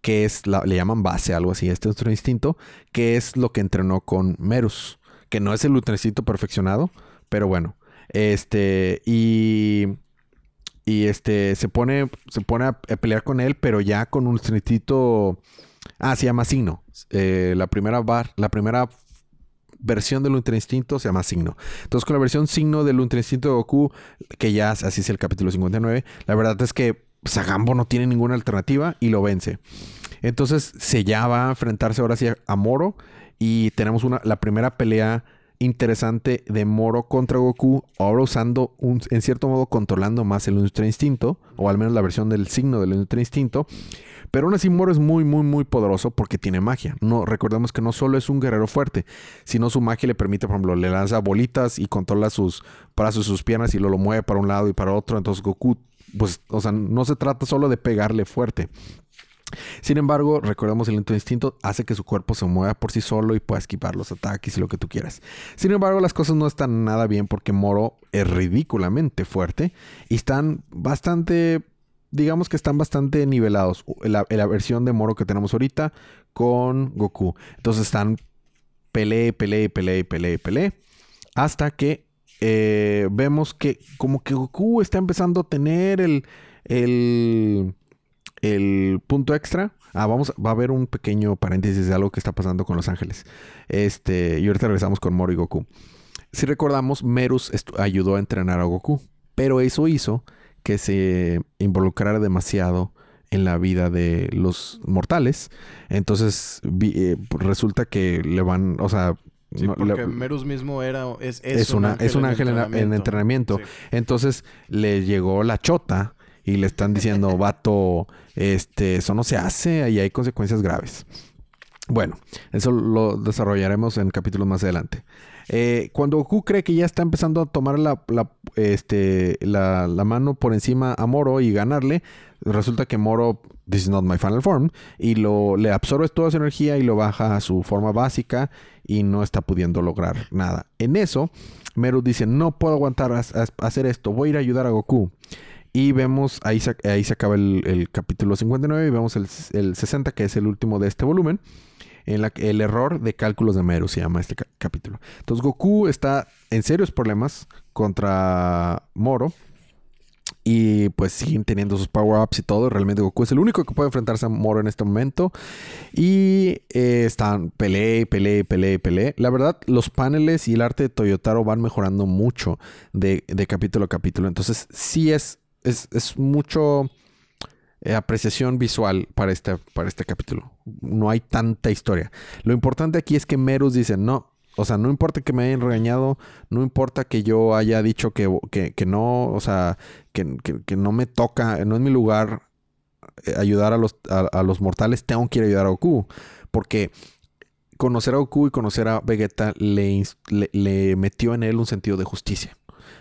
que es, la, le llaman base, algo así, este Ultra Instinto, que es lo que entrenó con Merus, que no es el Ultra Instinto perfeccionado, pero bueno. Este, y. Y este, se pone, se pone a, pelear con él, pero ya con un instinto. Ah, se llama Signo. Eh, la primera bar, la primera versión del Ultra Instinto se llama Signo. Entonces, con la versión Signo del Ultra Instinto de Goku, que ya así es el capítulo 59, la verdad es que Sagambo no tiene ninguna alternativa y lo vence. Entonces, se ya va a enfrentarse ahora sí a Moro y tenemos una, la primera pelea interesante de Moro contra Goku, ahora usando, un, en cierto modo, controlando más el Ultra Instinto, o al menos la versión del signo del Ultra Instinto. Pero aún así Moro es muy, muy, muy poderoso porque tiene magia. No, recordemos que no solo es un guerrero fuerte, sino su magia le permite, por ejemplo, le lanza bolitas y controla sus brazos sus piernas y lo, lo mueve para un lado y para otro. Entonces Goku, pues, o sea, no se trata solo de pegarle fuerte, sin embargo, recordemos el instinto hace que su cuerpo se mueva por sí solo y pueda esquivar los ataques y lo que tú quieras. Sin embargo, las cosas no están nada bien porque Moro es ridículamente fuerte y están bastante, digamos que están bastante nivelados. La, la versión de Moro que tenemos ahorita con Goku. Entonces están pele, pele, pele, pele, pele. Hasta que eh, vemos que como que Goku está empezando a tener el, el el punto extra. Ah, vamos, va a haber un pequeño paréntesis de algo que está pasando con Los Ángeles. Este, y ahorita regresamos con Moro y Goku. Si recordamos, Merus ayudó a entrenar a Goku, pero eso hizo que se involucrara demasiado en la vida de los mortales. Entonces, eh, resulta que le van, o sea, porque Merus mismo era es, es, un ángel en entrenamiento. Entonces le llegó la chota y le están diciendo, vato, este, eso no se hace y hay consecuencias graves. Bueno, eso lo desarrollaremos en capítulos más adelante. Eh, cuando Goku cree que ya está empezando a tomar la, este, la, mano por encima a Moro y ganarle, resulta que Moro, this is not my final form, y lo, le absorbe toda su energía y lo baja a su forma básica y no está pudiendo lograr nada. En eso, Meru dice, no puedo aguantar hacer esto, voy a ir a ayudar a Goku. Y vemos, ahí se, ahí se acaba el, capítulo 59 y vemos el, 60, que es el último de este volumen. En la, el error de cálculos de Meru se llama este capítulo. Entonces Goku está en serios problemas contra Moro. Y pues siguen teniendo sus power-ups y todo. Realmente Goku es el único que puede enfrentarse a Moro en este momento. Y eh, están pele, pele, pele, pele. La verdad, los paneles y el arte de Toyotaro van mejorando mucho de capítulo a capítulo. Entonces sí es es, mucho eh, apreciación visual para este, para este capítulo. No hay tanta historia. Lo importante aquí es que Merus dice, no, o sea, no importa que me hayan regañado, no importa que yo haya dicho que, no, o sea, que, no me toca, no es mi lugar eh, ayudar a los, a, los mortales, tengo que ir a ayudar a Goku. Porque conocer a Goku y conocer a Vegeta le, le metió en él un sentido de justicia.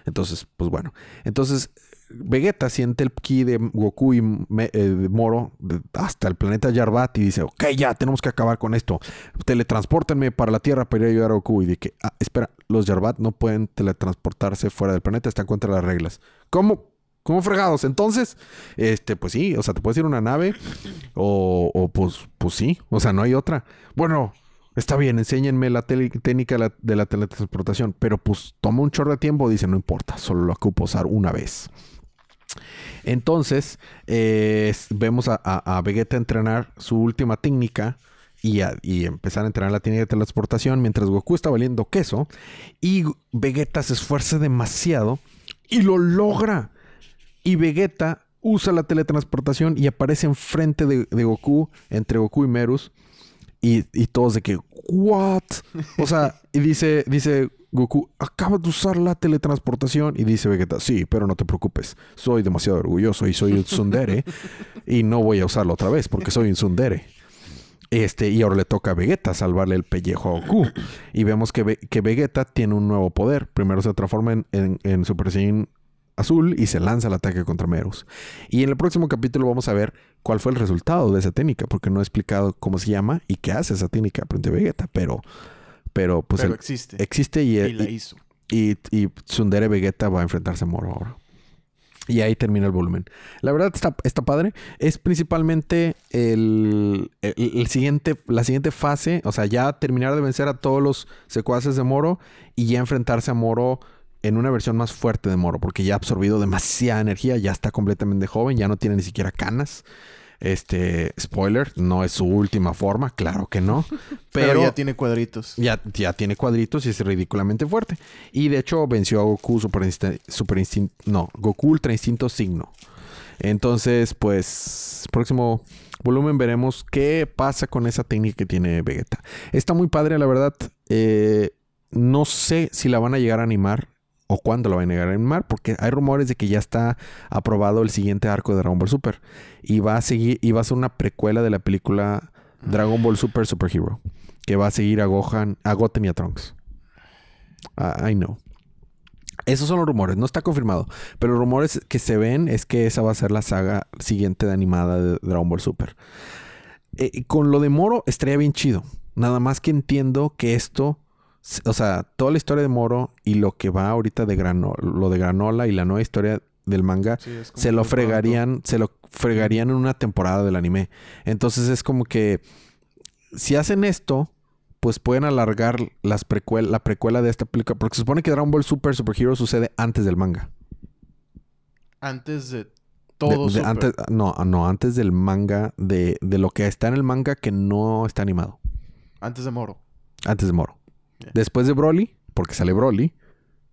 Entonces, pues bueno. Entonces, Vegeta siente el ki de Goku y eh, Moro hasta el planeta Yarbat y dice, ok, ya, tenemos que acabar con esto. Teletranspórtenme para la Tierra para ir a ayudar a Goku. Y de que, ah, espera, los Yarbat no pueden teletransportarse fuera del planeta, están contra las reglas. ¿Cómo? ¿Cómo fregados? Entonces, este, pues sí, o sea, te puedes ir una nave o, o pues, pues sí, o sea, no hay otra. Bueno, Está bien, enséñenme la técnica de la teletransportación, pero pues toma un chorro de tiempo, dice, no importa, solo lo ocupo usar una vez. Entonces, eh, vemos a, Vegeta entrenar su última técnica y, empezar a entrenar la técnica de teletransportación mientras Goku está valiendo queso. Y Vegeta se esfuerza demasiado y lo logra. Y Vegeta usa la teletransportación y aparece enfrente de, de Goku, entre Goku y Merus. Y, todos de que, ¿what? O sea, y dice, dice Goku, acaba de usar la teletransportación. Y dice Vegeta, sí, pero no te preocupes. Soy demasiado orgulloso y soy un tsundere. y no voy a usarlo otra vez porque soy un tsundere. Este, y ahora le toca a Vegeta salvarle el pellejo a Goku. Y vemos que, que Vegeta tiene un nuevo poder. Primero se transforma en, en- en Super Saiyan azul y se lanza al ataque contra Meros. Y en el próximo capítulo vamos a ver cuál fue el resultado de esa técnica, porque no he explicado cómo se llama y qué hace esa técnica frente a Vegeta, pero, pero pues Pero el- existe. existe y, y la y, hizo. y, y Tsundere Vegeta va a enfrentarse a Moro ahora. Y ahí termina el volumen. La verdad está, está padre. Es principalmente el, el- el siguiente, la siguiente fase. O sea, ya terminar de vencer a todos los secuaces de Moro y ya enfrentarse a Moro en una versión más fuerte de Moro. Porque ya ha absorbido demasiada energía. Ya está completamente joven. Ya no tiene ni siquiera canas. Este, spoiler, no es su última forma. Claro que no. Pero, Pero, ya tiene cuadritos. ya, ya tiene cuadritos y es ridículamente fuerte. Y de hecho venció a Goku Super, Insta- Super Instinto. No, Goku Ultra Instinto Signo. Entonces, pues, próximo volumen veremos qué pasa con esa técnica que tiene Vegeta. Está muy padre, la verdad. Eh, no sé si la van a llegar a animar o cuándo la van a llegar a animar, porque hay rumores de que ya está aprobado el siguiente arco de Dragon Ball Super. Y va a seguir, y va a ser una precuela de la película Dragon Ball Super Super Hero. Que va a seguir a Gohan, a Goten y a Trunks. Ah, I know. Esos son los rumores, no está confirmado. Pero los rumores que se ven es que esa va a ser la saga siguiente de animada de Dragon Ball Super. Eh, con lo de Moro estaría bien chido. Nada más que entiendo que esto, o sea, toda la historia de Moro y lo que va ahorita de granola, lo de granola y la nueva historia del manga, Sí, se lo fregarían, se lo fregarían en una temporada del anime. Entonces es como que si hacen esto, pues pueden alargar las precuel- la precuela de esta película, porque se supone que Dragon Ball Super Super Hero sucede antes del manga. Antes de De- todo de- Super. antes, no, no, antes del manga de, de lo que está en el manga que no está animado. Antes de Moro. Antes de Moro. Después de Broly, porque sale Broly,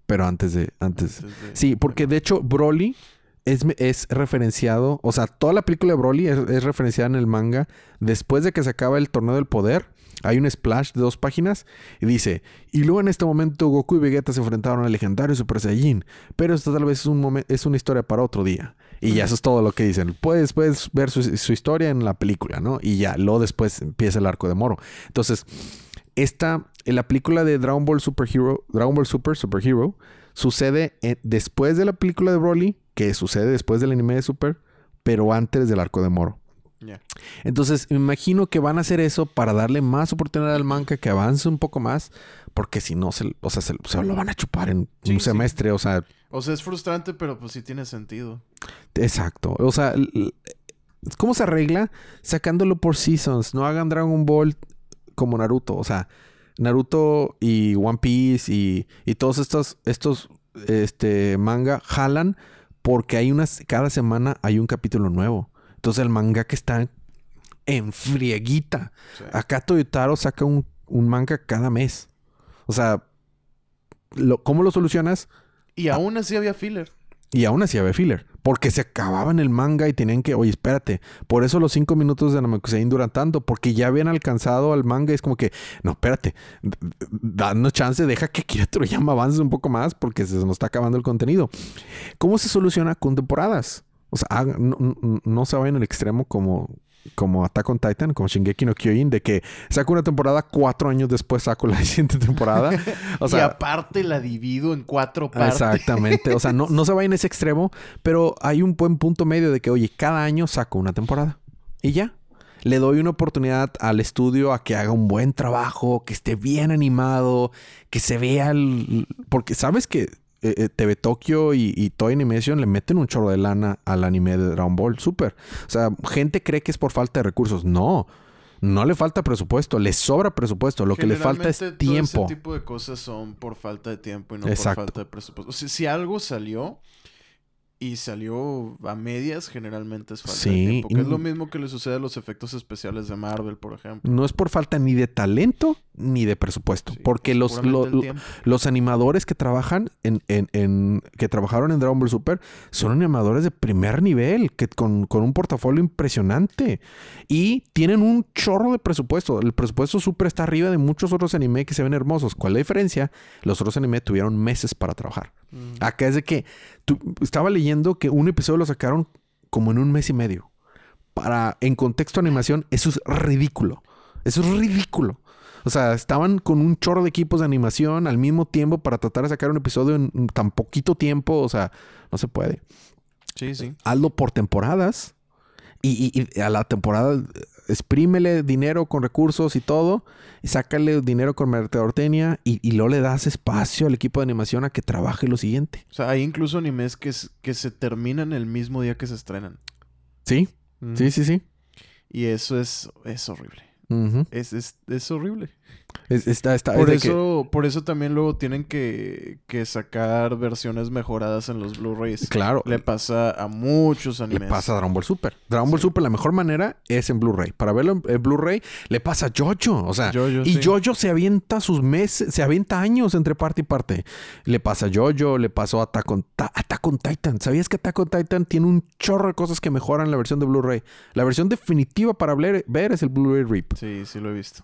pero antes de antes. Antes de- Sí, porque de hecho Broly es, es referenciado, o sea, toda la película de Broly es, es referenciada en el manga después de que se acaba el torneo del poder. Hay un splash de dos páginas y dice, y luego en este momento Goku y Vegeta se enfrentaron al legendario Super Saiyajin, pero esto tal vez es, un es una historia para otro día. Y ya eso es todo lo que dicen. Puedes, puedes ver su, su historia en la película, ¿no? Y ya, luego después empieza el arco de Moro. Entonces, esta, en la película de Dragon Ball Super Hero, Dragon Ball Super Super Hero, sucede eh, después de la película de Broly, que sucede después del anime de Super, pero antes del arco de Moro. Ya. Entonces, me imagino que van a hacer eso para darle más oportunidad al manga que avance un poco más, porque si no, se, o sea, se, se lo van a chupar en Sí, un sí. semestre, o sea, O sea, es frustrante, pero pues sí tiene sentido. exacto. O sea, ¿cómo se arregla? Sacándolo por seasons. No hagan Dragon Ball como Naruto. O sea, Naruto y One Piece y, y todos estos, estos este, manga jalan porque hay unas, cada semana hay un capítulo nuevo. Entonces el manga que está en frieguita. Sí. Acá Toyotaro saca un, un manga cada mes. O sea, lo- ¿cómo lo solucionas? Y aún así había filler. Y aún así había filler. Porque se acababan el manga y tenían que, oye, espérate. Por eso los cinco minutos de Namekusein duran tanto. Porque ya habían alcanzado al manga. Y es como que, no, espérate. Danos chance, deja que Akira Toriyama avance un poco más. Porque se nos está acabando el contenido. ¿Cómo se soluciona con temporadas? O sea, no, no- no se vayan extremo como, como Attack on Titan, como Shingeki no Kyojin, de que saco una temporada, cuatro años después saco la siguiente temporada. O y sea, aparte la divido en cuatro partes. Exactamente. O sea, no, no se va en ese extremo, pero hay un buen punto medio de que, oye, cada año saco una temporada. Y ya. Le doy una oportunidad al estudio a que haga un buen trabajo, que esté bien animado, que se vea el... Porque sabes que eh, eh, TV Tokyo y, y Toy Animation le meten un chorro de lana al anime de Dragon Ball Super. O sea, gente cree que es por falta de recursos. No. No le falta presupuesto, le sobra presupuesto. Lo que le falta es todo tiempo. ese tipo de cosas son por falta de tiempo y no Exacto. por falta de presupuesto. O sea, si algo salió y salió a medias, generalmente es falta Sí, de tiempo. Que es lo mismo que le sucede a los efectos especiales de Marvel, por ejemplo. No es por falta ni de talento ni de presupuesto. Sí, porque los, lo- lo- los animadores que trabajan en, en- en- que trabajaron en Dragon Ball Super son animadores de primer nivel, que con, con un portafolio impresionante. Y tienen un chorro de presupuesto. El presupuesto Super está arriba de muchos otros anime que se ven hermosos. ¿Cuál es la diferencia? Los otros anime tuvieron meses para trabajar. Acá es de que tú- estaba leyendo que un episodio lo sacaron como en un mes y medio. Para, en contexto de animación, eso es ridículo. Eso es ridículo. O sea, estaban con un chorro de equipos de animación al mismo tiempo para tratar de sacar un episodio en tan poquito tiempo. O sea, no se puede. Sí, sí. Hazlo por temporadas. Y, y- y a la temporada exprímele dinero con recursos y todo. Y sácale dinero con mercadotecnia. Y, y luego le das espacio al equipo de animación a que trabaje lo siguiente. O sea, hay incluso animes que, que se terminan el mismo día que se estrenan. Sí, Mm. sí, sí, sí. Y eso es, es horrible. Es, es, es horrible. Es- está, está, Por es de que- eso, por eso también luego tienen que, que sacar versiones mejoradas en los Blu-rays. claro, Le pasa a muchos le animes. pasa a Dragon Ball Super. Dragon Ball. Super, la mejor manera es en Blu-ray. Para verlo en, en Blu-ray, le pasa a Jojo. O sea, Jojo, y sí. Jojo se avienta sus meses, se avienta años entre parte y parte. Le pasa a Jojo, le pasó a Attack on, Ta- Attack on Titan. ¿Sabías que Attack on Titan tiene un chorro de cosas que mejoran la versión de Blu-ray? La versión definitiva para ver, ver es el Blu-ray RIP. Sí, sí lo he visto.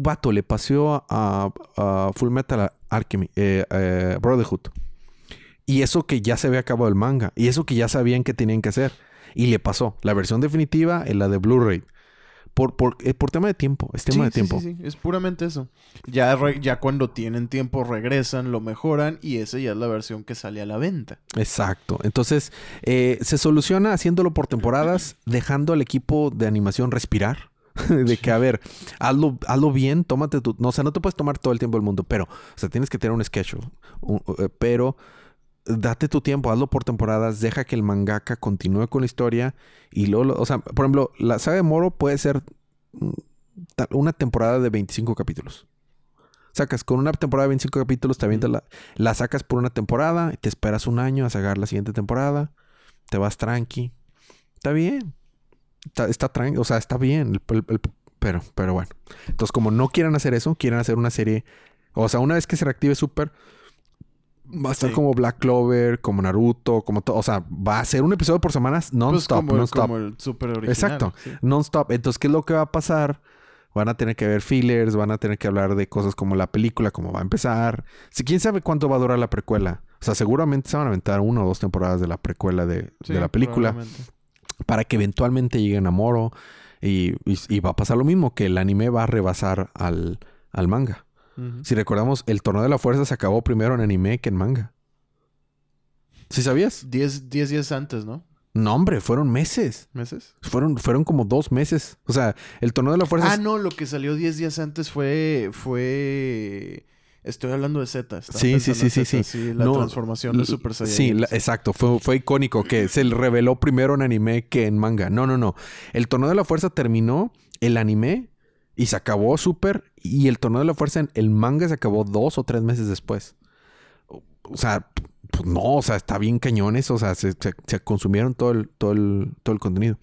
Vato le pasó a, a Full Metal Alchemy, eh, eh, Brotherhood. Y eso que ya se había acabado el manga. Y eso que ya sabían que tenían que hacer. Y le pasó. La versión definitiva es la de Blu-ray. Por, por, eh, por tema de tiempo. Es tema Sí, de sí, tiempo. Sí, sí, Es puramente eso. Ya, re- ya cuando tienen tiempo regresan, lo mejoran y esa ya es la versión que sale a la venta. Exacto. Entonces, eh, se soluciona haciéndolo por temporadas, dejando al equipo de animación respirar. de que, a ver, hazlo, hazlo bien, tómate tu... No, o sea, no te puedes tomar todo el tiempo del mundo, pero, o sea, tienes que tener un schedule. un- eh, pero date tu tiempo, hazlo por temporadas, deja que el mangaka continúe con la historia y luego, lo- o sea, por ejemplo, la saga de Moro puede ser mm, una temporada de 25 capítulos. Sacas con una temporada de 25 capítulos, te avientas la, la sacas por una temporada, y te esperas un año a sacar la siguiente temporada, te vas tranqui. Está bien. Está, está o sea, está bien. el- el- el- pero, pero bueno. Entonces, como no quieren hacer eso, quieren hacer una serie. O sea, una vez que se reactive Super, va a estar Sí. como Black Clover, como Naruto, como todo. O sea, va a ser un episodio por semanas Pues non-stop, el- non-stop. como el super original. Exacto. sí. Non-stop. Entonces, ¿qué es lo que va a pasar? Van a tener que ver fillers, van a tener que hablar de cosas como la película, cómo va a empezar. Si quién sabe cuánto va a durar la precuela. O sea, seguramente se van a aventar una o dos temporadas de la precuela de, Sí, de la película. Para que eventualmente lleguen a Moro. Y, y- y va a pasar lo mismo, que el anime va a rebasar al, al manga. Si recordamos, el torneo de la fuerza se acabó primero en anime que en manga. ¿Sí sabías? Diez, diez días antes, ¿no? No, hombre, fueron meses. ¿Meses? Fueron, fueron como dos meses. O sea, el torneo de la fuerza... Ah, no, lo que salió 10 días antes fue. fue. Estoy hablando de Z. Sí, sí, sí, sí, sí. La No, transformación de Super Saiyan. Sí, la- exacto. Fue, fue icónico que se reveló primero en anime que en manga. No, no, no. El torneo de la fuerza terminó el anime y se acabó Super. Y el torneo de la fuerza en el manga se acabó dos o tres meses después. O o sea, pues no, o sea, está bien cañones. O sea, se, se- se consumieron todo el, todo, el, todo el contenido.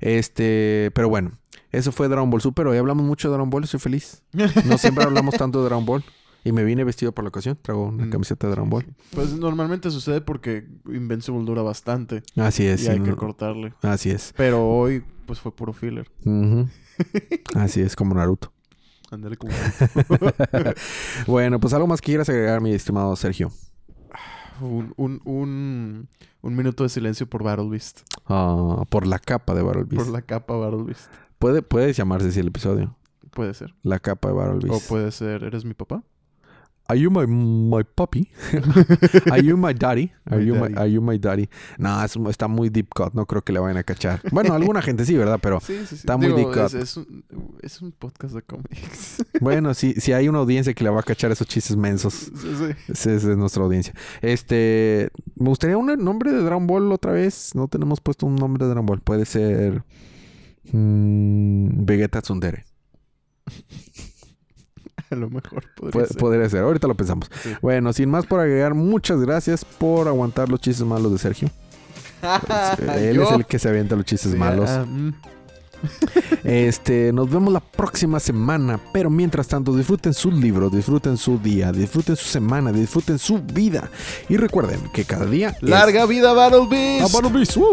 Este, pero bueno. Eso fue Dragon Ball Super. Hoy hablamos mucho de Dragon Ball. Estoy feliz. No siempre hablamos tanto de Dragon Ball. Y me vine vestido por la ocasión. Traigo una Mm, camiseta de Dragon Ball. Pues normalmente sucede porque Invincible dura bastante. Así es. y hay que cortarle. Así es. Pero hoy, pues fue puro filler. Así es, como Naruto. Ándale como. Bueno, pues algo más que quieras agregar, mi estimado Sergio. un, un, un, un minuto de silencio por Battle Beast. Ah, por la capa de Battle Beast. Por la capa Battle Beast. Puede, puede llamarse así el episodio. Puede ser. La capa de Battle O Beast. puede ser, ¿eres mi papá? Are you my, my puppy? Are you my daddy? Are, My you, daddy. My, are you my daddy? No, es- está muy deep cut. No creo que le vayan a cachar. Bueno, alguna gente sí, ¿verdad? Pero Sí, sí, sí. está muy deep cut. es, un, es un podcast de cómics. bueno, si, si hay una audiencia que le va a cachar esos chistes mensos. Sí, sí. Esa es nuestra audiencia. Este, me gustaría un nombre de Dragon Ball otra vez. No tenemos puesto un nombre de Dragon Ball. Puede ser mm, Vegeta Tsundere. a lo mejor podría ser. Podría ser, ahorita lo pensamos. Bueno, sin más por agregar, muchas gracias por aguantar los chistes malos de Sergio. Él es el que se avienta los chistes malos. Ah, mm. Este, nos vemos la próxima semana. Pero mientras tanto, disfruten sus libros, disfruten su día, disfruten su semana, disfruten su vida. Y recuerden que cada día. ¡Larga vida, Battle Beast! Ah, ¡A Battle Beast! Uh.